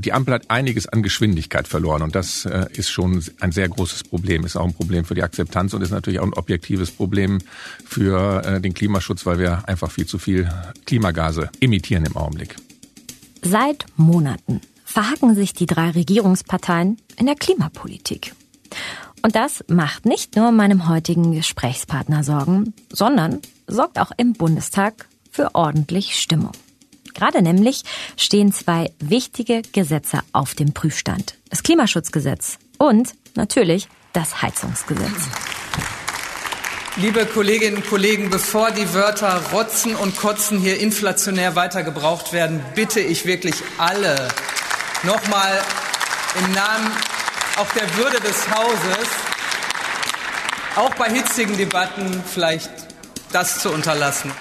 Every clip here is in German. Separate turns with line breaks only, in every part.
die Ampel hat einiges an Geschwindigkeit verloren und das äh, ist schon ein sehr großes Problem, ist auch ein Problem für die Akzeptanz und ist natürlich auch ein objektives Problem für äh, den Klimaschutz, weil wir einfach viel zu viel Klimagase emittieren im Augenblick.
Seit Monaten verhaken sich die drei Regierungsparteien in der Klimapolitik. Und das macht nicht nur meinem heutigen Gesprächspartner Sorgen, sondern sorgt auch im Bundestag für ordentlich Stimmung. Gerade nämlich stehen zwei wichtige Gesetze auf dem Prüfstand. Das Klimaschutzgesetz und natürlich das Heizungsgesetz.
Liebe Kolleginnen und Kollegen, bevor die Wörter Rotzen und Kotzen hier inflationär weiter gebraucht werden, bitte ich wirklich alle nochmal im Namen auch der Würde des Hauses, auch bei hitzigen Debatten vielleicht das zu unterlassen.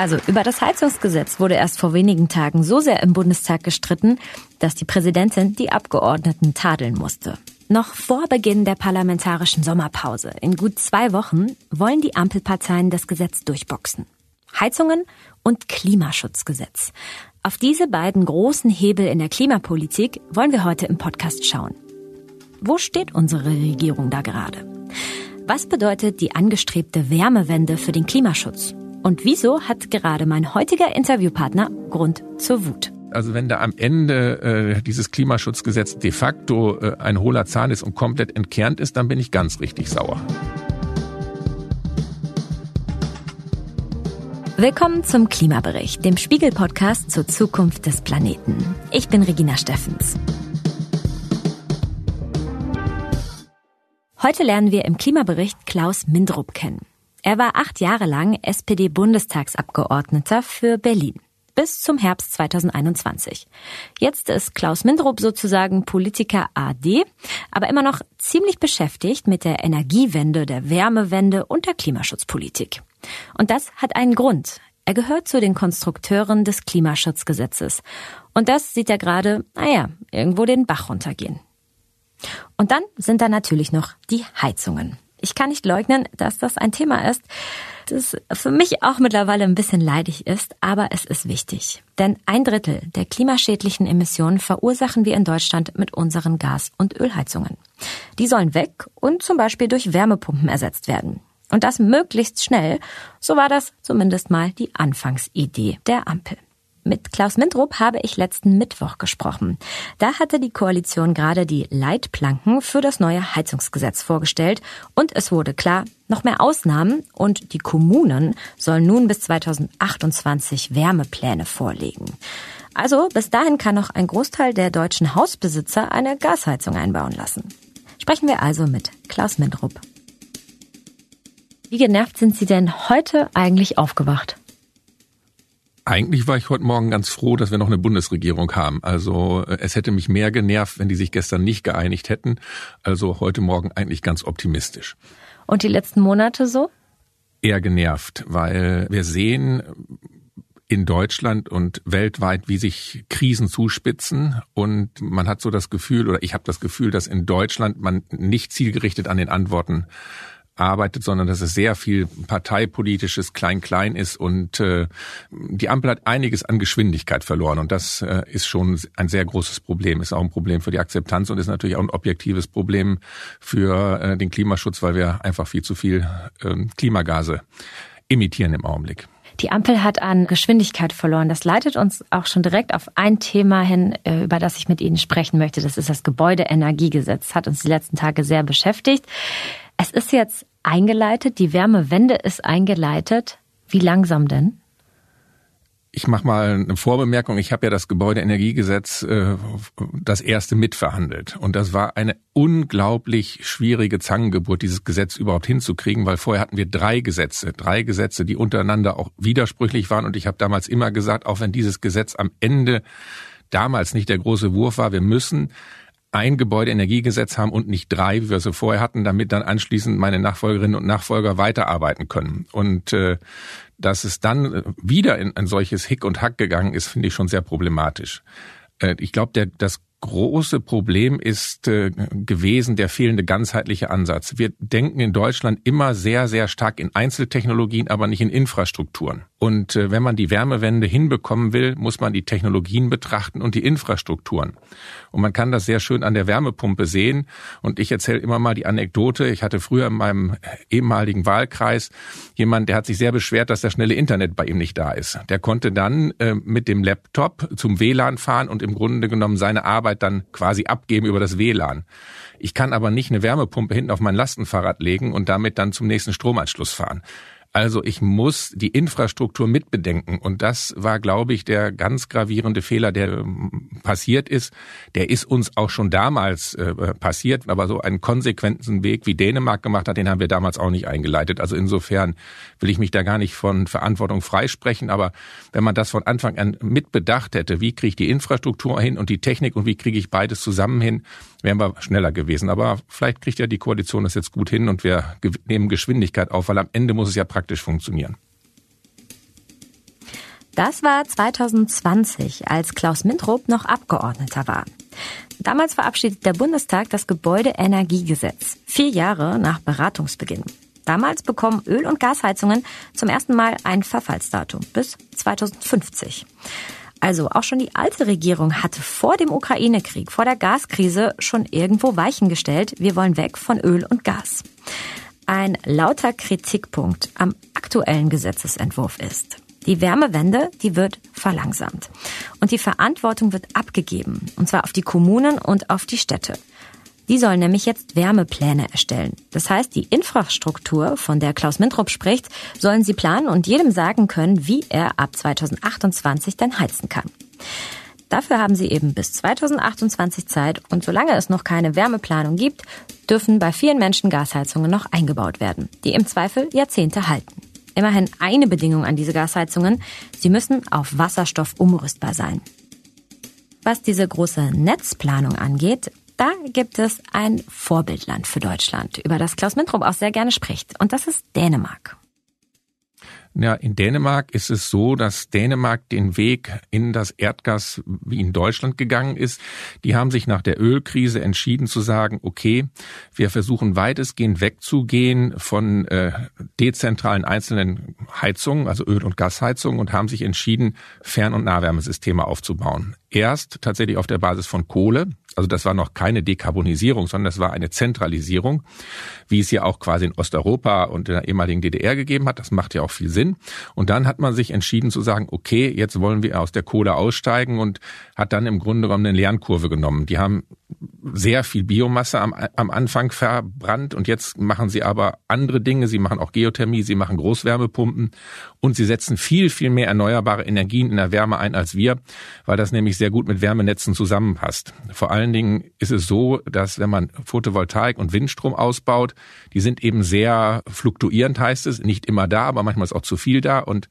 Also über das Heizungsgesetz wurde erst vor wenigen Tagen so sehr im Bundestag gestritten, dass die Präsidentin die Abgeordneten tadeln musste. Noch vor Beginn der parlamentarischen Sommerpause, in gut zwei Wochen, wollen die Ampelparteien das Gesetz durchboxen. Heizungen und Klimaschutzgesetz. Auf diese beiden großen Hebel in der Klimapolitik wollen wir heute im Podcast schauen. Wo steht unsere Regierung da gerade? Was bedeutet die angestrebte Wärmewende für den Klimaschutz? Und wieso hat gerade mein heutiger Interviewpartner Grund zur Wut?
Also wenn da am Ende äh, dieses Klimaschutzgesetz de facto äh, ein hohler Zahn ist und komplett entkernt ist, dann bin ich ganz richtig sauer.
Willkommen zum Klimabericht, dem Spiegel-Podcast zur Zukunft des Planeten. Ich bin Regina Steffens. Heute lernen wir im Klimabericht Klaus Mindrup kennen. Er war acht Jahre lang SPD-Bundestagsabgeordneter für Berlin bis zum Herbst 2021. Jetzt ist Klaus Mindrup sozusagen Politiker AD, aber immer noch ziemlich beschäftigt mit der Energiewende, der Wärmewende und der Klimaschutzpolitik. Und das hat einen Grund. Er gehört zu den Konstrukteuren des Klimaschutzgesetzes. Und das sieht er gerade, naja, irgendwo den Bach runtergehen. Und dann sind da natürlich noch die Heizungen. Ich kann nicht leugnen, dass das ein Thema ist, das für mich auch mittlerweile ein bisschen leidig ist, aber es ist wichtig. Denn ein Drittel der klimaschädlichen Emissionen verursachen wir in Deutschland mit unseren Gas- und Ölheizungen. Die sollen weg und zum Beispiel durch Wärmepumpen ersetzt werden. Und das möglichst schnell. So war das zumindest mal die Anfangsidee der Ampel. Mit Klaus Mindrup habe ich letzten Mittwoch gesprochen. Da hatte die Koalition gerade die Leitplanken für das neue Heizungsgesetz vorgestellt und es wurde klar, noch mehr Ausnahmen und die Kommunen sollen nun bis 2028 Wärmepläne vorlegen. Also bis dahin kann noch ein Großteil der deutschen Hausbesitzer eine Gasheizung einbauen lassen. Sprechen wir also mit Klaus Mindrup. Wie genervt sind Sie denn heute eigentlich aufgewacht?
Eigentlich war ich heute Morgen ganz froh, dass wir noch eine Bundesregierung haben. Also äh, es hätte mich mehr genervt, wenn die sich gestern nicht geeinigt hätten. Also heute Morgen eigentlich ganz optimistisch.
Und die letzten Monate so?
Eher genervt, weil wir sehen in Deutschland und weltweit, wie sich Krisen zuspitzen. Und man hat so das Gefühl, oder ich habe das Gefühl, dass in Deutschland man nicht zielgerichtet an den Antworten arbeitet, sondern dass es sehr viel parteipolitisches Klein-Klein ist und äh, die Ampel hat einiges an Geschwindigkeit verloren und das äh, ist schon ein sehr großes Problem, ist auch ein Problem für die Akzeptanz und ist natürlich auch ein objektives Problem für äh, den Klimaschutz, weil wir einfach viel zu viel äh, Klimagase emittieren im Augenblick.
Die Ampel hat an Geschwindigkeit verloren. Das leitet uns auch schon direkt auf ein Thema hin, äh, über das ich mit Ihnen sprechen möchte. Das ist das Gebäudeenergiegesetz. Hat uns die letzten Tage sehr beschäftigt. Es ist jetzt eingeleitet, die Wärmewende ist eingeleitet. Wie langsam denn?
Ich mache mal eine Vorbemerkung. Ich habe ja das Gebäudeenergiegesetz äh, das erste mitverhandelt. Und das war eine unglaublich schwierige Zangengeburt, dieses Gesetz überhaupt hinzukriegen, weil vorher hatten wir drei Gesetze. Drei Gesetze, die untereinander auch widersprüchlich waren. Und ich habe damals immer gesagt, auch wenn dieses Gesetz am Ende damals nicht der große Wurf war, wir müssen ein Gebäudeenergiegesetz haben und nicht drei, wie wir sie vorher hatten, damit dann anschließend meine Nachfolgerinnen und Nachfolger weiterarbeiten können. Und äh, dass es dann wieder in ein solches Hick und Hack gegangen ist, finde ich schon sehr problematisch. Äh, ich glaube, das große Problem ist äh, gewesen der fehlende ganzheitliche Ansatz. Wir denken in Deutschland immer sehr, sehr stark in Einzeltechnologien, aber nicht in Infrastrukturen. Und äh, wenn man die Wärmewende hinbekommen will, muss man die Technologien betrachten und die Infrastrukturen. Und man kann das sehr schön an der Wärmepumpe sehen. Und ich erzähle immer mal die Anekdote. Ich hatte früher in meinem ehemaligen Wahlkreis jemand, der hat sich sehr beschwert, dass das schnelle Internet bei ihm nicht da ist. Der konnte dann äh, mit dem Laptop zum WLAN fahren und im Grunde genommen seine Arbeit dann quasi abgeben über das WLAN. Ich kann aber nicht eine Wärmepumpe hinten auf mein Lastenfahrrad legen und damit dann zum nächsten Stromanschluss fahren. Also ich muss die Infrastruktur mitbedenken. Und das war, glaube ich, der ganz gravierende Fehler, der ähm, passiert ist. Der ist uns auch schon damals äh, passiert, aber so einen konsequenten Weg, wie Dänemark gemacht hat, den haben wir damals auch nicht eingeleitet. Also insofern will ich mich da gar nicht von Verantwortung freisprechen. Aber wenn man das von Anfang an mitbedacht hätte, wie kriege ich die Infrastruktur hin und die Technik und wie kriege ich beides zusammen hin, wären wir schneller gewesen. Aber vielleicht kriegt ja die Koalition das jetzt gut hin und wir nehmen Geschwindigkeit auf, weil am Ende muss es ja praktisch funktionieren.
Das war 2020, als Klaus Mintrop noch Abgeordneter war. Damals verabschiedet der Bundestag das Gebäudeenergiegesetz, vier Jahre nach Beratungsbeginn. Damals bekommen Öl- und Gasheizungen zum ersten Mal ein Verfallsdatum bis 2050. Also auch schon die alte Regierung hatte vor dem Ukraine-Krieg, vor der Gaskrise schon irgendwo Weichen gestellt. Wir wollen weg von Öl und Gas. Ein lauter Kritikpunkt am aktuellen Gesetzesentwurf ist, die Wärmewende, die wird verlangsamt. Und die Verantwortung wird abgegeben. Und zwar auf die Kommunen und auf die Städte. Die sollen nämlich jetzt Wärmepläne erstellen. Das heißt, die Infrastruktur, von der Klaus Mintrop spricht, sollen sie planen und jedem sagen können, wie er ab 2028 dann heizen kann. Dafür haben sie eben bis 2028 Zeit und solange es noch keine Wärmeplanung gibt, dürfen bei vielen Menschen Gasheizungen noch eingebaut werden, die im Zweifel Jahrzehnte halten. Immerhin eine Bedingung an diese Gasheizungen, sie müssen auf Wasserstoff umrüstbar sein. Was diese große Netzplanung angeht, da gibt es ein Vorbildland für Deutschland, über das Klaus Mintrop auch sehr gerne spricht. Und das ist Dänemark.
Ja, in Dänemark ist es so, dass Dänemark den Weg in das Erdgas wie in Deutschland gegangen ist. Die haben sich nach der Ölkrise entschieden zu sagen, okay, wir versuchen weitestgehend wegzugehen von äh, dezentralen einzelnen Heizungen, also Öl- und Gasheizungen und haben sich entschieden, Fern- und Nahwärmesysteme aufzubauen. Erst tatsächlich auf der Basis von Kohle, also das war noch keine Dekarbonisierung, sondern das war eine Zentralisierung, wie es ja auch quasi in Osteuropa und in der ehemaligen DDR gegeben hat. Das macht ja auch viel Sinn. Und dann hat man sich entschieden zu sagen, okay, jetzt wollen wir aus der Kohle aussteigen und hat dann im Grunde genommen eine Lernkurve genommen. Die haben sehr viel Biomasse am, am Anfang verbrannt und jetzt machen sie aber andere Dinge. Sie machen auch Geothermie, sie machen Großwärmepumpen und sie setzen viel, viel mehr erneuerbare Energien in der Wärme ein als wir, weil das nämlich sehr gut mit Wärmenetzen zusammenpasst. Vor allen Dingen ist es so, dass wenn man Photovoltaik und Windstrom ausbaut, die sind eben sehr fluktuierend, heißt es, nicht immer da, aber manchmal ist auch zu viel da und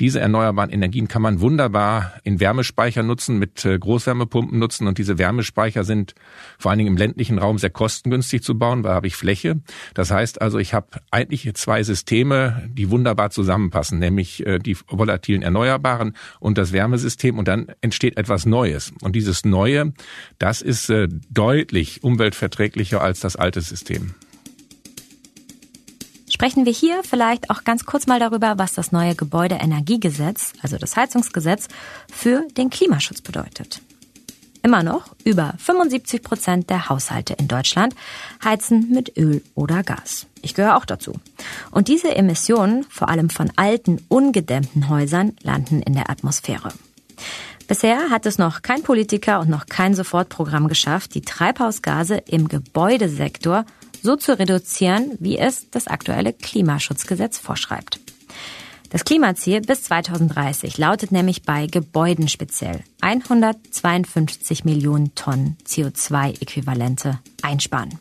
diese erneuerbaren Energien kann man wunderbar in Wärmespeicher nutzen, mit äh, Großwärmepumpen nutzen und diese Wärmespeicher sind vor allen Dingen im ländlichen Raum sehr kostengünstig zu bauen, weil habe ich Fläche. Das heißt also, ich habe eigentlich zwei Systeme, die wunderbar zusammenpassen, nämlich äh, die volatilen Erneuerbaren und das Wärmesystem und dann entsteht etwas Neues. Und dieses Neue, das ist äh, deutlich umweltverträglicher als das alte System.
Sprechen wir hier vielleicht auch ganz kurz mal darüber, was das neue Gebäudeenergiegesetz, also das Heizungsgesetz, für den Klimaschutz bedeutet. Immer noch über 75 Prozent der Haushalte in Deutschland heizen mit Öl oder Gas. Ich gehöre auch dazu. Und diese Emissionen, vor allem von alten, ungedämmten Häusern, landen in der Atmosphäre. Bisher hat es noch kein Politiker und noch kein Sofortprogramm geschafft, die Treibhausgase im Gebäudesektor so zu reduzieren, wie es das aktuelle Klimaschutzgesetz vorschreibt. Das Klimaziel bis 2030 lautet nämlich bei Gebäuden speziell 152 Millionen Tonnen CO2-Äquivalente einsparen.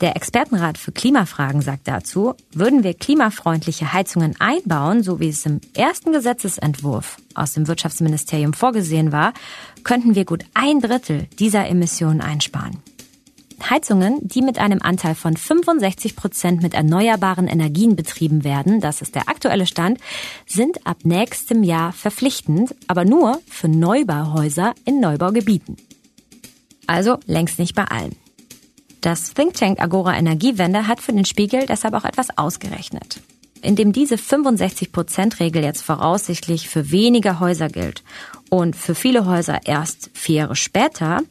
Der Expertenrat für Klimafragen sagt dazu, würden wir klimafreundliche Heizungen einbauen, so wie es im ersten Gesetzesentwurf aus dem Wirtschaftsministerium vorgesehen war, könnten wir gut ein Drittel dieser Emissionen einsparen. Heizungen, die mit einem Anteil von 65 Prozent mit erneuerbaren Energien betrieben werden, das ist der aktuelle Stand, sind ab nächstem Jahr verpflichtend, aber nur für Neubauhäuser in Neubaugebieten. Also längst nicht bei allen. Das Think Tank Agora Energiewende hat für den Spiegel deshalb auch etwas ausgerechnet. indem diese 65-Prozent-Regel jetzt voraussichtlich für weniger Häuser gilt und für viele Häuser erst vier Jahre später,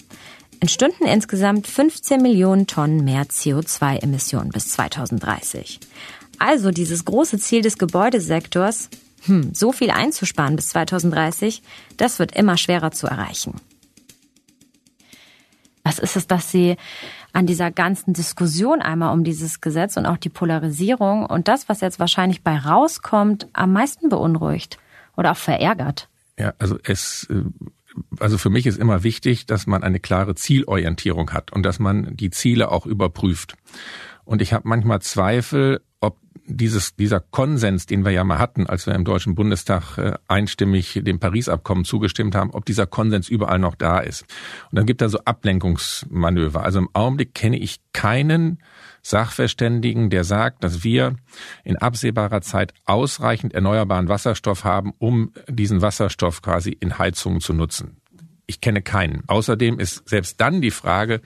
entstünden insgesamt 15 Millionen Tonnen mehr CO2-Emissionen bis 2030. Also dieses große Ziel des Gebäudesektors, hm, so viel einzusparen bis 2030, das wird immer schwerer zu erreichen. Was ist es, dass Sie an dieser ganzen Diskussion einmal um dieses Gesetz und auch die Polarisierung und das, was jetzt wahrscheinlich bei rauskommt, am meisten beunruhigt oder auch verärgert?
Ja, also es äh, also für mich ist immer wichtig, dass man eine klare Zielorientierung hat und dass man die Ziele auch überprüft. Und ich habe manchmal Zweifel, dieses, dieser Konsens, den wir ja mal hatten, als wir im Deutschen Bundestag äh, einstimmig dem Paris-Abkommen zugestimmt haben, ob dieser Konsens überall noch da ist. Und dann gibt da so Ablenkungsmanöver. Also im Augenblick kenne ich keinen Sachverständigen, der sagt, dass wir in absehbarer Zeit ausreichend erneuerbaren Wasserstoff haben, um diesen Wasserstoff quasi in Heizungen zu nutzen. Ich kenne keinen. Außerdem ist selbst dann die Frage,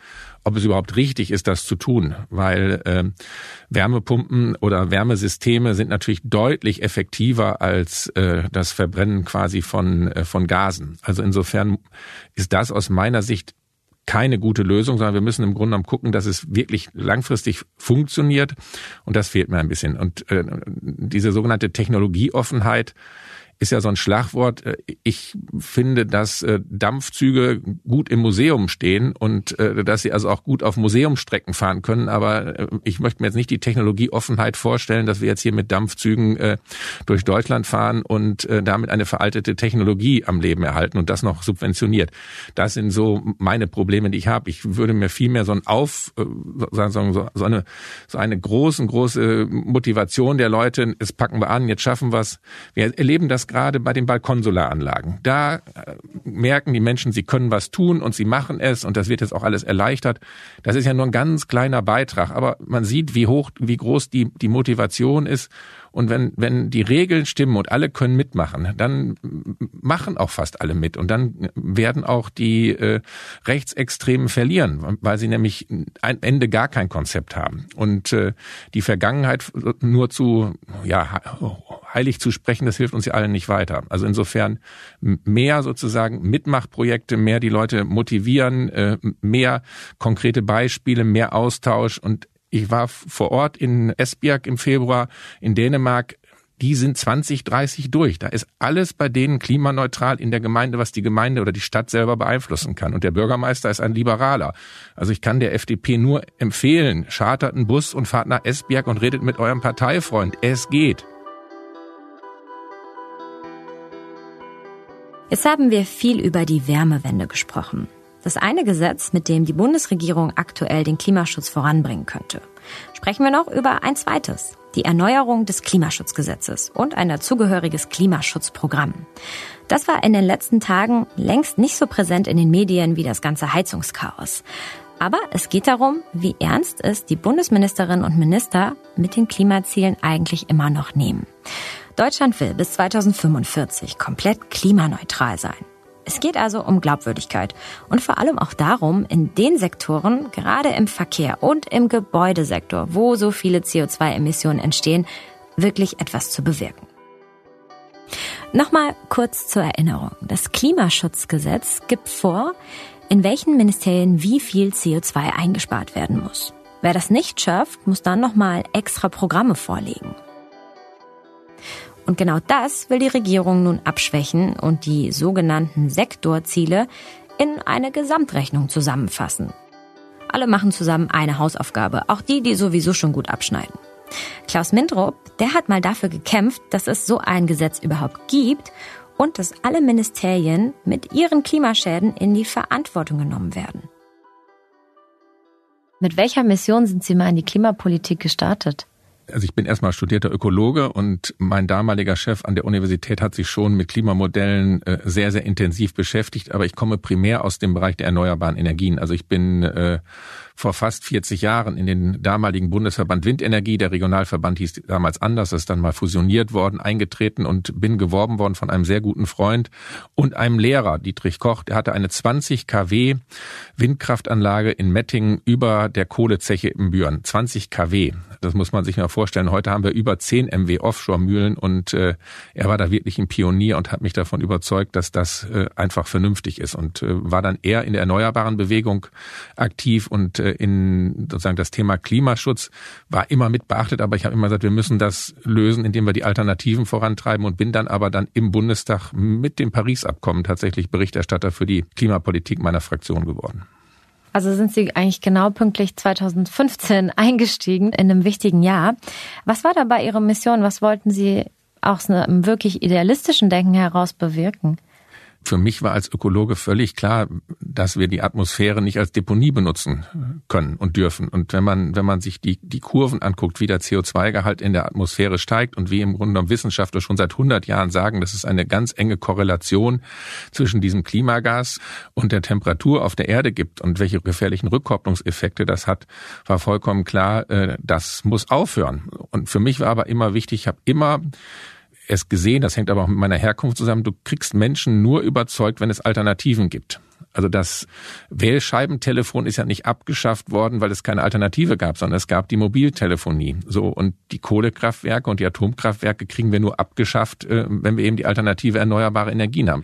ob es überhaupt richtig ist, das zu tun, weil äh, Wärmepumpen oder Wärmesysteme sind natürlich deutlich effektiver als äh, das Verbrennen quasi von, äh, von Gasen. Also insofern ist das aus meiner Sicht keine gute Lösung, sondern wir müssen im Grunde genommen gucken, dass es wirklich langfristig funktioniert. Und das fehlt mir ein bisschen. Und äh, diese sogenannte Technologieoffenheit, ist ja so ein Schlagwort. Äh, ich finde, dass äh, Dampfzüge gut im Museum stehen und äh, dass sie also auch gut auf Museumstrecken fahren können. Aber ich möchte mir jetzt nicht die Technologieoffenheit vorstellen, dass wir jetzt hier mit Dampfzügen durch Deutschland fahren und damit eine veraltete Technologie am Leben erhalten und das noch subventioniert. Das sind so meine Probleme, die ich habe. Ich würde mir vielmehr so ein Auf, so, so eine so eine großen große Motivation der Leute. Es packen wir an, jetzt schaffen wir es. Wir erleben das gerade bei den Balkonsolaranlagen. Da äh, merken die Menschen, sie können was tun und sie machen es und das wird jetzt auch alles erleichtert. Das ist ja nur ein ganz kleiner Beitrag, aber man sieht, wie hoch, wie groß die, die Motivation ist und wenn, wenn die Regeln stimmen und alle können mitmachen, dann machen auch fast alle mit. Und dann werden auch die äh, Rechtsextremen verlieren, weil sie nämlich am Ende gar kein Konzept haben. Und äh, die Vergangenheit nur zu, ja, heilig zu sprechen, das hilft uns ja allen nicht weiter. Also insofern mehr sozusagen Mitmachprojekte, mehr die Leute motivieren, äh, mehr konkrete Beispiele, mehr Austausch und ich war vor Ort in Esbjerg im Februar in Dänemark. Die sind 2030 durch. Da ist alles bei denen klimaneutral in der Gemeinde, was die Gemeinde oder die Stadt selber beeinflussen kann. Und der Bürgermeister ist ein Liberaler. Also ich kann der FDP nur empfehlen, chartert einen Bus und fahrt nach Esbjerg und redet mit eurem Parteifreund. Es geht.
Jetzt haben wir viel über die Wärmewende gesprochen. Das eine Gesetz, mit dem die Bundesregierung aktuell den Klimaschutz voranbringen könnte. Sprechen wir noch über ein zweites, die Erneuerung des Klimaschutzgesetzes und ein dazugehöriges Klimaschutzprogramm. Das war in den letzten Tagen längst nicht so präsent in den Medien wie das ganze Heizungschaos. Aber es geht darum, wie ernst es die Bundesministerinnen und Minister mit den Klimazielen eigentlich immer noch nehmen. Deutschland will bis 2045 komplett klimaneutral sein. Es geht also um Glaubwürdigkeit und vor allem auch darum, in den Sektoren, gerade im Verkehr und im Gebäudesektor, wo so viele CO2-Emissionen entstehen, wirklich etwas zu bewirken. Nochmal kurz zur Erinnerung. Das Klimaschutzgesetz gibt vor, in welchen Ministerien wie viel CO2 eingespart werden muss. Wer das nicht schafft, muss dann nochmal extra Programme vorlegen. Und genau das will die Regierung nun abschwächen und die sogenannten Sektorziele in eine Gesamtrechnung zusammenfassen. Alle machen zusammen eine Hausaufgabe, auch die, die sowieso schon gut abschneiden. Klaus Mindrup, der hat mal dafür gekämpft, dass es so ein Gesetz überhaupt gibt und dass alle Ministerien mit ihren Klimaschäden in die Verantwortung genommen werden. Mit welcher Mission sind Sie mal in die Klimapolitik gestartet?
Also ich bin erstmal studierter Ökologe und mein damaliger Chef an der Universität hat sich schon mit Klimamodellen äh, sehr, sehr intensiv beschäftigt, aber ich komme primär aus dem Bereich der erneuerbaren Energien. Also ich bin äh, vor fast 40 Jahren in den damaligen Bundesverband Windenergie. Der Regionalverband hieß damals anders, ist dann mal fusioniert worden, eingetreten und bin geworben worden von einem sehr guten Freund und einem Lehrer, Dietrich Koch. Der hatte eine 20 kW Windkraftanlage in Mettingen über der Kohlezeche im Büren. 20 kW. Das muss man sich mal vorstellen. Heute haben wir über 10 MW Offshore-Mühlen und äh, er war da wirklich ein Pionier und hat mich davon überzeugt, dass das äh, einfach vernünftig ist und äh, war dann eher in der erneuerbaren Bewegung aktiv und äh, in sozusagen das Thema Klimaschutz war immer mit beachtet, aber ich habe immer gesagt, wir müssen das lösen, indem wir die Alternativen vorantreiben und bin dann aber dann im Bundestag mit dem Paris-Abkommen tatsächlich Berichterstatter für die Klimapolitik meiner Fraktion geworden.
Also sind Sie eigentlich genau pünktlich 2015 eingestiegen in einem wichtigen Jahr. Was war dabei Ihre Mission? Was wollten Sie aus einem wirklich idealistischen Denken heraus bewirken?
Für mich war als Ökologe völlig klar, dass wir die Atmosphäre nicht als Deponie benutzen können und dürfen. Und wenn man, wenn man sich die, die Kurven anguckt, wie der CO2-Gehalt in der Atmosphäre steigt und wie im Grunde genommen Wissenschaftler schon seit 100 Jahren sagen, dass es eine ganz enge Korrelation zwischen diesem Klimagas und der Temperatur auf der Erde gibt und welche gefährlichen Rückkopplungseffekte das hat, war vollkommen klar, äh, das muss aufhören. Und für mich war aber immer wichtig, ich habe immer es gesehen, das hängt aber auch mit meiner Herkunft zusammen, du kriegst Menschen nur überzeugt, wenn es Alternativen gibt. Also das Wählscheibentelefon ist ja nicht abgeschafft worden, weil es keine Alternative gab, sondern es gab die Mobiltelefonie. So und die Kohlekraftwerke und die Atomkraftwerke kriegen wir nur abgeschafft, äh, wenn wir eben die alternative erneuerbare Energien haben.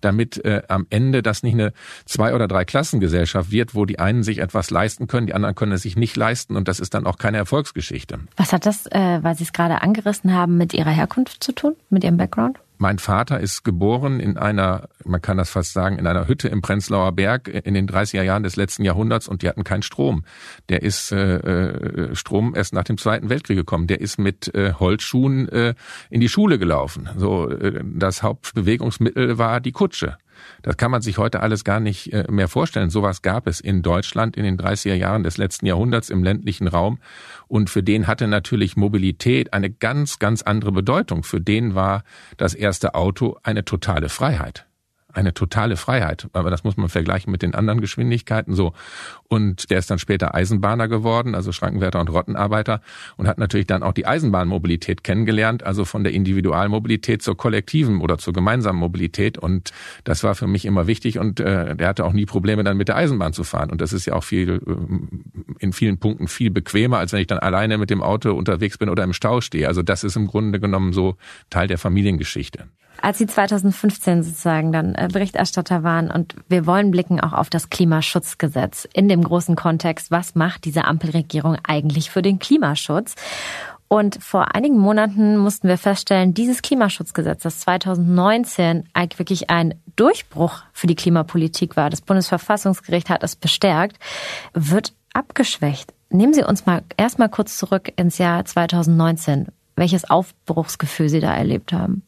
Damit äh, am Ende das nicht eine zwei oder drei Klassengesellschaft wird, wo die einen sich etwas leisten können, die anderen können es sich nicht leisten und das ist dann auch keine Erfolgsgeschichte.
Was hat das, äh, weil Sie es gerade angerissen haben, mit Ihrer Herkunft zu tun, mit Ihrem Background?
Mein Vater ist geboren in einer, man kann das fast sagen, in einer Hütte im Prenzlauer Berg in den 30er Jahren des letzten Jahrhunderts und die hatten keinen Strom. Der ist äh, äh, Strom erst nach dem Zweiten Weltkrieg gekommen. Der ist mit äh, Holzschuhen äh, in die Schule gelaufen. So äh, das Hauptbewegungsmittel war die Kutsche. Das kann man sich heute alles gar nicht äh, mehr vorstellen. Sowas gab es in Deutschland in den 30er Jahren des letzten Jahrhunderts im ländlichen Raum. Und für den hatte natürlich Mobilität eine ganz, ganz andere Bedeutung. Für den war das erste Auto eine totale Freiheit eine totale Freiheit. Aber das muss man vergleichen mit den anderen Geschwindigkeiten so. Und der ist dann später Eisenbahner geworden, also Schrankenwärter und Rottenarbeiter und hat natürlich dann auch die Eisenbahnmobilität kennengelernt, also von der Individualmobilität zur kollektiven oder zur gemeinsamen Mobilität. Und das war für mich immer wichtig und äh, der hatte auch nie Probleme dann mit der Eisenbahn zu fahren. Und das ist ja auch viel, äh, in vielen Punkten viel bequemer, als wenn ich dann alleine mit dem Auto unterwegs bin oder im Stau stehe. Also das ist im Grunde genommen so Teil der Familiengeschichte.
Als Sie 2015 sozusagen dann äh, Berichterstatter waren und wir wollen blicken auch auf das Klimaschutzgesetz in dem großen Kontext, was macht diese Ampelregierung eigentlich für den Klimaschutz? Und vor einigen Monaten mussten wir feststellen, dieses Klimaschutzgesetz, das 2019 eigentlich wirklich ein Durchbruch für die Klimapolitik war, das Bundesverfassungsgericht hat es bestärkt, wird abgeschwächt. Nehmen Sie uns mal erstmal kurz zurück ins Jahr 2019, welches Aufbruchsgefühl Sie da erlebt haben.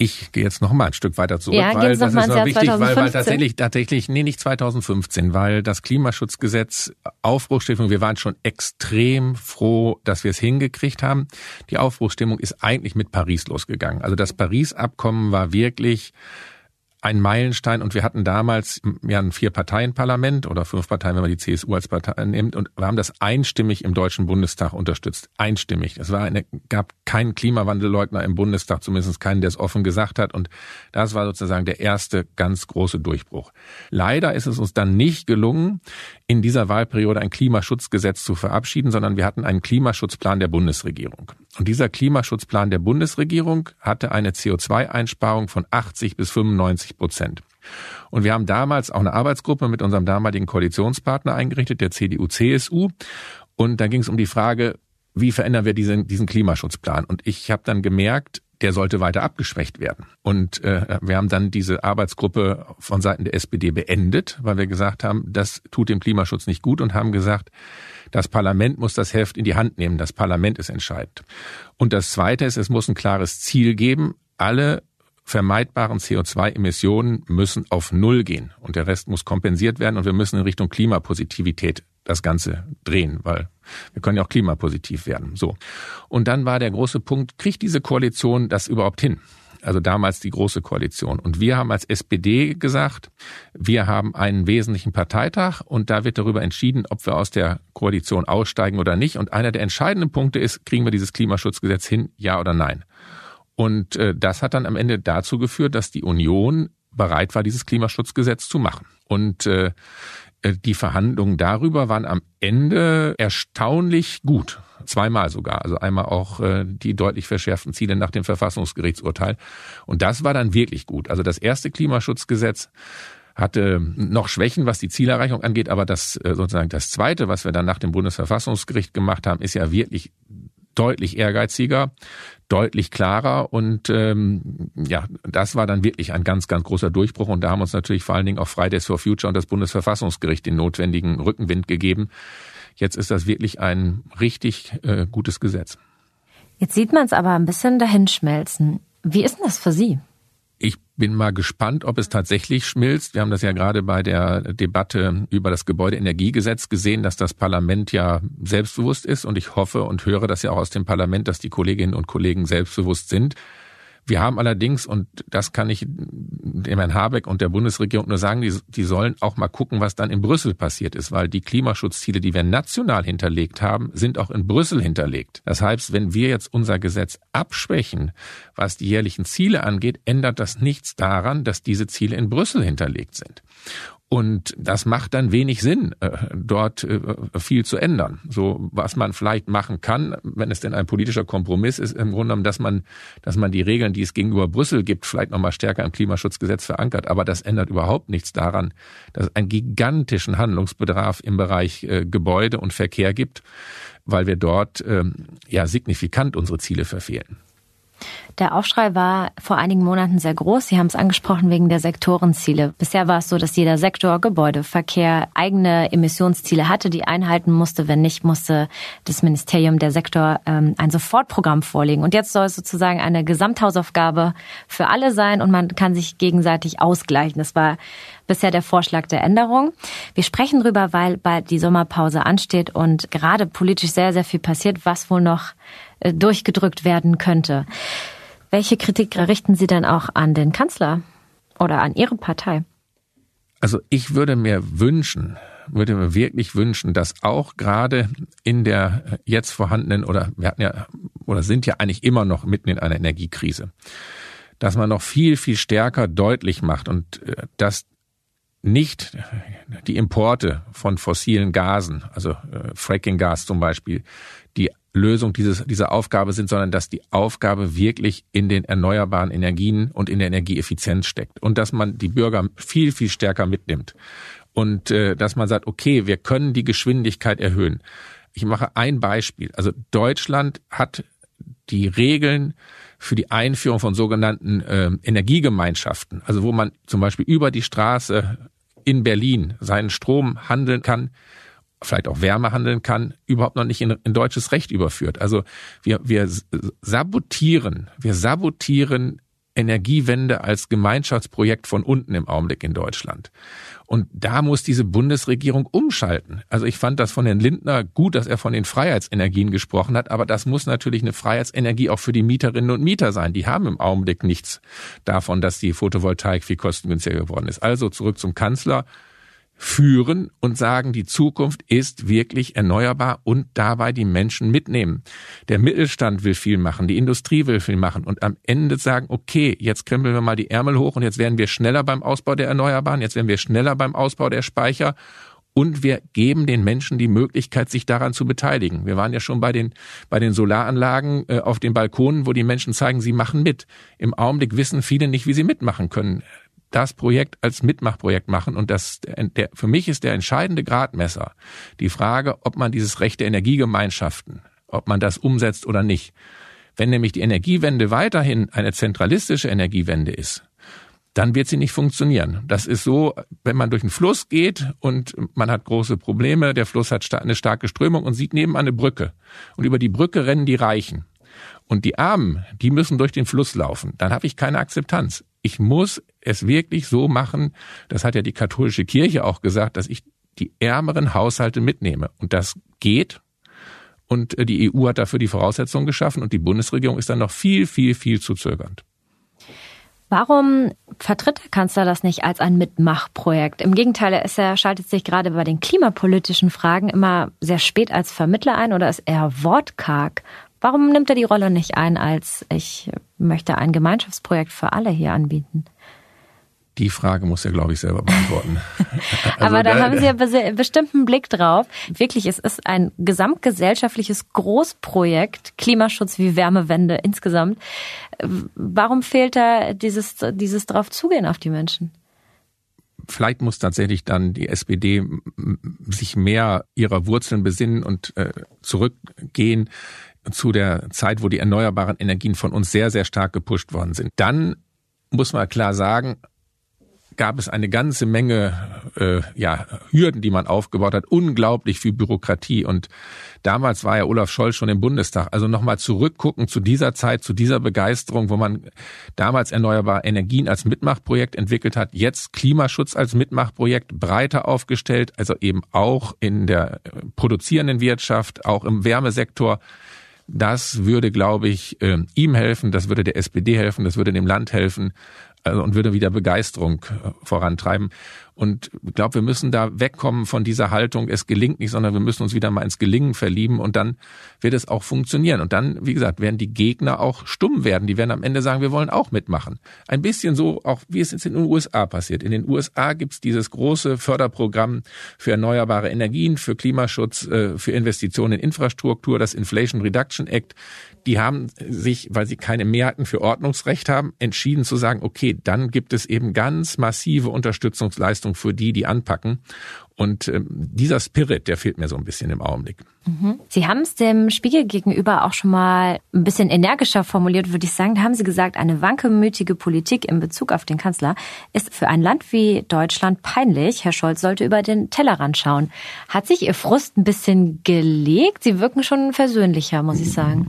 Ich gehe jetzt noch mal ein Stück weiter zurück, ja, weil das ist noch wichtig, weil, weil tatsächlich, tatsächlich, nee, nicht 2015, weil das Klimaschutzgesetz Aufbruchstimmung, wir waren schon extrem froh, dass wir es hingekriegt haben. Die Aufbruchstimmung ist eigentlich mit Paris losgegangen. Also das Paris-Abkommen war wirklich ein Meilenstein und wir hatten damals ja ein Vier-Parteien-Parlament oder fünf Parteien, wenn man die CSU als Partei nimmt und wir haben das einstimmig im Deutschen Bundestag unterstützt. Einstimmig. Es war eine, gab keinen Klimawandelleugner im Bundestag, zumindest keinen, der es offen gesagt hat und das war sozusagen der erste ganz große Durchbruch. Leider ist es uns dann nicht gelungen, in dieser Wahlperiode ein Klimaschutzgesetz zu verabschieden, sondern wir hatten einen Klimaschutzplan der Bundesregierung. Und dieser Klimaschutzplan der Bundesregierung hatte eine CO2-Einsparung von 80 bis 95 Prozent. Und wir haben damals auch eine Arbeitsgruppe mit unserem damaligen Koalitionspartner eingerichtet, der CDU-CSU. Und da ging es um die Frage, wie verändern wir diesen, diesen Klimaschutzplan? Und ich habe dann gemerkt, der sollte weiter abgeschwächt werden. Und äh, wir haben dann diese Arbeitsgruppe von Seiten der SPD beendet, weil wir gesagt haben, das tut dem Klimaschutz nicht gut und haben gesagt, das Parlament muss das Heft in die Hand nehmen. Das Parlament ist entscheidend. Und das Zweite ist, es muss ein klares Ziel geben. Alle vermeidbaren CO2-Emissionen müssen auf Null gehen und der Rest muss kompensiert werden und wir müssen in Richtung Klimapositivität das Ganze drehen, weil wir können ja auch klimapositiv werden. So. Und dann war der große Punkt, kriegt diese Koalition das überhaupt hin? Also damals die Große Koalition. Und wir haben als SPD gesagt, wir haben einen wesentlichen Parteitag und da wird darüber entschieden, ob wir aus der Koalition aussteigen oder nicht. Und einer der entscheidenden Punkte ist, kriegen wir dieses Klimaschutzgesetz hin, ja oder nein? Und äh, das hat dann am Ende dazu geführt, dass die Union bereit war, dieses Klimaschutzgesetz zu machen. Und äh, äh, die Verhandlungen darüber waren am Ende erstaunlich gut. Zweimal sogar. Also einmal auch äh, die deutlich verschärften Ziele nach dem Verfassungsgerichtsurteil. Und das war dann wirklich gut. Also das erste Klimaschutzgesetz hatte noch Schwächen, was die Zielerreichung angeht, aber das äh, sozusagen das zweite, was wir dann nach dem Bundesverfassungsgericht gemacht haben, ist ja wirklich deutlich ehrgeiziger, deutlich klarer und ähm, ja, das war dann wirklich ein ganz, ganz großer Durchbruch und da haben uns natürlich vor allen Dingen auch Fridays for Future und das Bundesverfassungsgericht den notwendigen Rückenwind gegeben. Jetzt ist das wirklich ein richtig äh, gutes Gesetz.
Jetzt sieht man es aber ein bisschen dahinschmelzen. Wie ist denn das für Sie?
Ich bin mal gespannt, ob es tatsächlich schmilzt. Wir haben das ja gerade bei der Debatte über das Gebäudeenergiegesetz gesehen, dass das Parlament ja selbstbewusst ist. Und ich hoffe und höre das ja auch aus dem Parlament, dass die Kolleginnen und Kollegen selbstbewusst sind. Wir haben allerdings, und das kann ich dem Herrn Habeck und der Bundesregierung nur sagen, die, die sollen auch mal gucken, was dann in Brüssel passiert ist, weil die Klimaschutzziele, die wir national hinterlegt haben, sind auch in Brüssel hinterlegt. Das heißt, wenn wir jetzt unser Gesetz abschwächen, was die jährlichen Ziele angeht, ändert das nichts daran, dass diese Ziele in Brüssel hinterlegt sind. Und das macht dann wenig Sinn, äh, dort äh, viel zu ändern. So, was man vielleicht machen kann, wenn es denn ein politischer Kompromiss ist, im Grunde genommen, dass man, dass man die Regeln, die es gegenüber Brüssel gibt, vielleicht nochmal stärker im Klimaschutzgesetz verankert. Aber das ändert überhaupt nichts daran, dass es einen gigantischen Handlungsbedarf im Bereich äh, Gebäude und Verkehr gibt, weil wir dort ähm, ja signifikant unsere Ziele verfehlen.
Der Aufschrei war vor einigen Monaten sehr groß. Sie haben es angesprochen wegen der Sektorenziele. Bisher war es so, dass jeder Sektor, Gebäude, Verkehr eigene Emissionsziele hatte, die einhalten musste. Wenn nicht, musste das Ministerium, der Sektor ähm, ein Sofortprogramm vorlegen. Und jetzt soll es sozusagen eine Gesamthausaufgabe für alle sein und man kann sich gegenseitig ausgleichen. Das war bisher der Vorschlag der Änderung. Wir sprechen drüber, weil bald die Sommerpause ansteht und gerade politisch sehr, sehr viel passiert, was wohl noch äh, durchgedrückt werden könnte. Welche Kritik richten Sie denn auch an den Kanzler oder an Ihre Partei?
Also ich würde mir wünschen, würde mir wirklich wünschen, dass auch gerade in der jetzt vorhandenen oder wir hatten ja oder sind ja eigentlich immer noch mitten in einer Energiekrise, dass man noch viel viel stärker deutlich macht und äh, dass nicht die Importe von fossilen Gasen, also äh, Fracking-Gas zum Beispiel, die Lösung dieses, dieser Aufgabe sind, sondern dass die Aufgabe wirklich in den erneuerbaren Energien und in der Energieeffizienz steckt und dass man die Bürger viel, viel stärker mitnimmt und äh, dass man sagt, okay, wir können die Geschwindigkeit erhöhen. Ich mache ein Beispiel. Also Deutschland hat die Regeln für die Einführung von sogenannten äh, Energiegemeinschaften, also wo man zum Beispiel über die Straße in Berlin seinen Strom handeln kann, vielleicht auch Wärme handeln kann, überhaupt noch nicht in, in deutsches Recht überführt. Also wir, wir sabotieren, wir sabotieren Energiewende als Gemeinschaftsprojekt von unten im Augenblick in Deutschland. Und da muss diese Bundesregierung umschalten. Also ich fand das von Herrn Lindner gut, dass er von den Freiheitsenergien gesprochen hat, aber das muss natürlich eine Freiheitsenergie auch für die Mieterinnen und Mieter sein. Die haben im Augenblick nichts davon, dass die Photovoltaik viel kostengünstiger geworden ist. Also zurück zum Kanzler führen und sagen, die Zukunft ist wirklich erneuerbar und dabei die Menschen mitnehmen. Der Mittelstand will viel machen, die Industrie will viel machen und am Ende sagen, okay, jetzt krempeln wir mal die Ärmel hoch und jetzt werden wir schneller beim Ausbau der Erneuerbaren, jetzt werden wir schneller beim Ausbau der Speicher und wir geben den Menschen die Möglichkeit, sich daran zu beteiligen. Wir waren ja schon bei den, bei den Solaranlagen äh, auf den Balkonen, wo die Menschen zeigen, sie machen mit. Im Augenblick wissen viele nicht, wie sie mitmachen können das Projekt als Mitmachprojekt machen. Und das, der, für mich ist der entscheidende Gradmesser die Frage, ob man dieses Recht der Energiegemeinschaften, ob man das umsetzt oder nicht. Wenn nämlich die Energiewende weiterhin eine zentralistische Energiewende ist, dann wird sie nicht funktionieren. Das ist so, wenn man durch einen Fluss geht und man hat große Probleme, der Fluss hat eine starke Strömung und sieht nebenan eine Brücke. Und über die Brücke rennen die Reichen. Und die Armen, die müssen durch den Fluss laufen. Dann habe ich keine Akzeptanz. Ich muss es wirklich so machen, das hat ja die katholische Kirche auch gesagt, dass ich die ärmeren Haushalte mitnehme. Und das geht. Und äh, die EU hat dafür die Voraussetzungen geschaffen und die Bundesregierung ist dann noch viel, viel, viel zu zögernd.
Warum vertritt der Kanzler das nicht als ein Mitmachprojekt? Im Gegenteil, er, ist, er schaltet sich gerade bei den klimapolitischen Fragen immer sehr spät als Vermittler ein oder ist eher wortkarg. Warum nimmt er die Rolle nicht ein als ich möchte ein Gemeinschaftsprojekt für alle hier anbieten?
Die Frage muss er, glaube ich, selber beantworten.
also Aber da, da haben Sie ja bestimmt einen Blick drauf. Wirklich, es ist ein gesamtgesellschaftliches Großprojekt, Klimaschutz wie Wärmewende insgesamt. Warum fehlt da dieses, dieses drauf zugehen auf die Menschen?
Vielleicht muss tatsächlich dann die SPD sich mehr ihrer Wurzeln besinnen und äh, zurückgehen zu der Zeit, wo die erneuerbaren Energien von uns sehr, sehr stark gepusht worden sind. Dann muss man klar sagen, gab es eine ganze Menge äh, ja, Hürden, die man aufgebaut hat, unglaublich viel Bürokratie. Und damals war ja Olaf Scholz schon im Bundestag. Also nochmal zurückgucken zu dieser Zeit, zu dieser Begeisterung, wo man damals erneuerbare Energien als Mitmachprojekt entwickelt hat, jetzt Klimaschutz als Mitmachprojekt breiter aufgestellt, also eben auch in der produzierenden Wirtschaft, auch im Wärmesektor. Das würde, glaube ich, äh, ihm helfen, das würde der SPD helfen, das würde dem Land helfen also, und würde wieder Begeisterung äh, vorantreiben. Und ich glaube, wir müssen da wegkommen von dieser Haltung, es gelingt nicht, sondern wir müssen uns wieder mal ins Gelingen verlieben und dann wird es auch funktionieren. Und dann, wie gesagt, werden die Gegner auch stumm werden. Die werden am Ende sagen, wir wollen auch mitmachen. Ein bisschen so, auch wie es jetzt in den USA passiert. In den USA gibt es dieses große Förderprogramm für erneuerbare Energien, für Klimaschutz, äh, für Investitionen in Infrastruktur, das Inflation Reduction Act. Die haben sich, weil sie keine Mehrheiten für Ordnungsrecht haben, entschieden zu sagen, okay, dann gibt es eben ganz massive Unterstützungsleistungen für die, die anpacken. Und ähm, dieser Spirit, der fehlt mir so ein bisschen im Augenblick.
Mhm. Sie haben es dem Spiegel gegenüber auch schon mal ein bisschen energischer formuliert, würde ich sagen. Da haben Sie gesagt, eine wankemütige Politik in Bezug auf den Kanzler ist für ein Land wie Deutschland peinlich. Herr Scholz sollte über den Tellerrand schauen. Hat sich Ihr Frust ein bisschen gelegt? Sie wirken schon versöhnlicher, muss ich sagen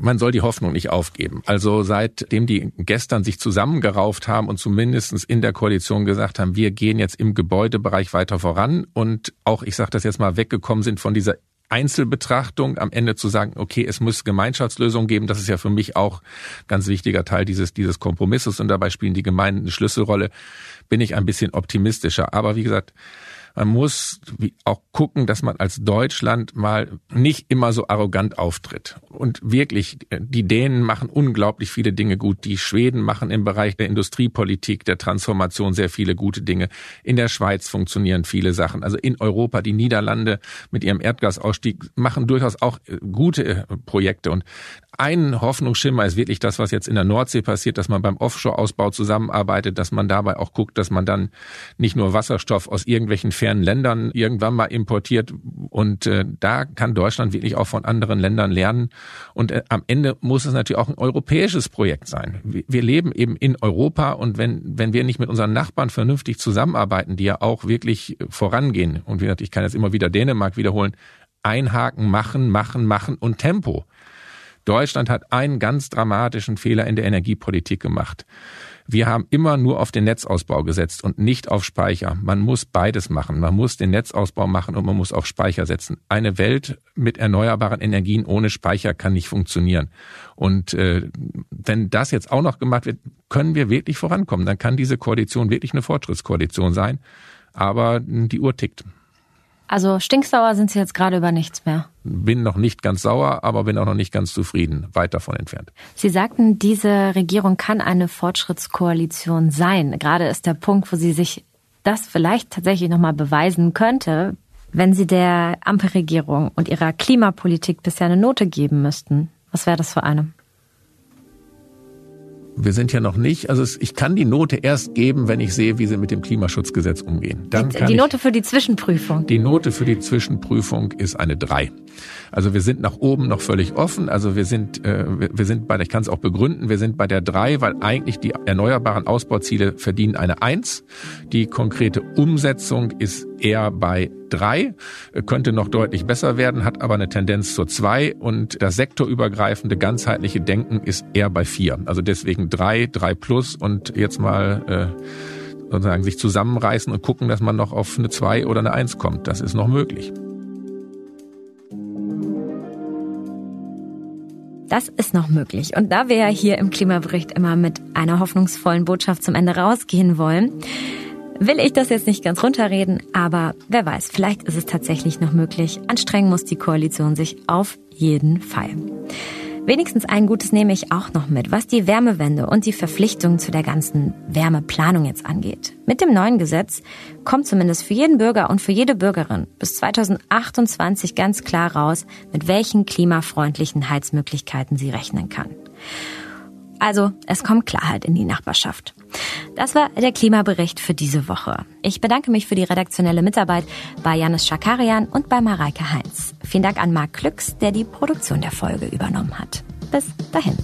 man soll die Hoffnung nicht aufgeben. Also seitdem die gestern sich zusammengerauft haben und zumindestens in der Koalition gesagt haben, wir gehen jetzt im Gebäudebereich weiter voran und auch, ich sage das jetzt mal, weggekommen sind von dieser Einzelbetrachtung am Ende zu sagen, okay, es muss Gemeinschaftslösungen geben, das ist ja für mich auch ganz wichtiger Teil dieses, dieses Kompromisses und dabei spielen die Gemeinden eine Schlüsselrolle, bin ich ein bisschen optimistischer. Aber wie gesagt, man muss auch gucken, dass man als Deutschland mal nicht immer so arrogant auftritt. Und wirklich, die Dänen machen unglaublich viele Dinge gut. Die Schweden machen im Bereich der Industriepolitik, der Transformation sehr viele gute Dinge. In der Schweiz funktionieren viele Sachen. Also in Europa, die Niederlande mit ihrem Erdgasausstieg machen durchaus auch äh, gute äh, Projekte. Und ein Hoffnungsschimmer ist wirklich das, was jetzt in der Nordsee passiert, dass man beim Offshore-Ausbau zusammenarbeitet, dass man dabei auch guckt, dass man dann nicht nur Wasserstoff aus irgendwelchen fernen Ländern irgendwann mal importiert. Und äh, da kann Deutschland wirklich auch von anderen Ländern lernen. Und äh, am Ende muss es natürlich auch ein europäisches Projekt sein. Wir, wir leben eben in Europa und wenn, wenn wir nicht mit unseren Nachbarn vernünftig zusammenarbeiten, die ja auch wirklich vorangehen, und wie gesagt, ich kann jetzt immer wieder Dänemark wiederholen, einhaken, machen, machen, machen und Tempo. Deutschland hat einen ganz dramatischen Fehler in der Energiepolitik gemacht. Wir haben immer nur auf den Netzausbau gesetzt und nicht auf Speicher. Man muss beides machen. Man muss den Netzausbau machen und man muss auf Speicher setzen. Eine Welt mit erneuerbaren Energien ohne Speicher kann nicht funktionieren. Und äh, wenn das jetzt auch noch gemacht wird, können wir wirklich vorankommen. Dann kann diese Koalition wirklich eine Fortschrittskoalition sein. Aber die Uhr tickt.
Also stinksauer sind Sie jetzt gerade über nichts mehr.
Bin noch nicht ganz sauer, aber bin auch noch nicht ganz zufrieden. Weit davon entfernt.
Sie sagten, diese Regierung kann eine Fortschrittskoalition sein. Gerade ist der Punkt, wo sie sich das vielleicht tatsächlich nochmal beweisen könnte, wenn Sie der Ampelregierung und ihrer Klimapolitik bisher eine Note geben müssten. Was wäre das für eine?
Wir sind ja noch nicht, also ich kann die Note erst geben, wenn ich sehe, wie sie mit dem Klimaschutzgesetz umgehen.
Dann die, die Note für die Zwischenprüfung.
Die Note für die Zwischenprüfung ist eine drei. Also wir sind nach oben noch völlig offen. Also wir sind, äh, wir sind bei, ich kann es auch begründen, wir sind bei der drei, weil eigentlich die erneuerbaren Ausbauziele verdienen eine eins. Die konkrete Umsetzung ist eher bei drei, könnte noch deutlich besser werden, hat aber eine Tendenz zur zwei und das sektorübergreifende ganzheitliche Denken ist eher bei vier. Also deswegen drei, drei plus und jetzt mal äh, sozusagen sich zusammenreißen und gucken, dass man noch auf eine zwei oder eine eins kommt. Das ist noch möglich.
Das ist noch möglich. Und da wir ja hier im Klimabericht immer mit einer hoffnungsvollen Botschaft zum Ende rausgehen wollen, will ich das jetzt nicht ganz runterreden, aber wer weiß, vielleicht ist es tatsächlich noch möglich. Anstrengen muss die Koalition sich auf jeden Fall. Wenigstens ein Gutes nehme ich auch noch mit, was die Wärmewende und die Verpflichtung zu der ganzen Wärmeplanung jetzt angeht. Mit dem neuen Gesetz kommt zumindest für jeden Bürger und für jede Bürgerin bis 2028 ganz klar raus, mit welchen klimafreundlichen Heizmöglichkeiten sie rechnen kann. Also, es kommt Klarheit in die Nachbarschaft. Das war der Klimabericht für diese Woche. Ich bedanke mich für die redaktionelle Mitarbeit bei Janis Schakarian und bei Mareike Heinz. Vielen Dank an Marc Klücks, der die Produktion der Folge übernommen hat. Bis dahin.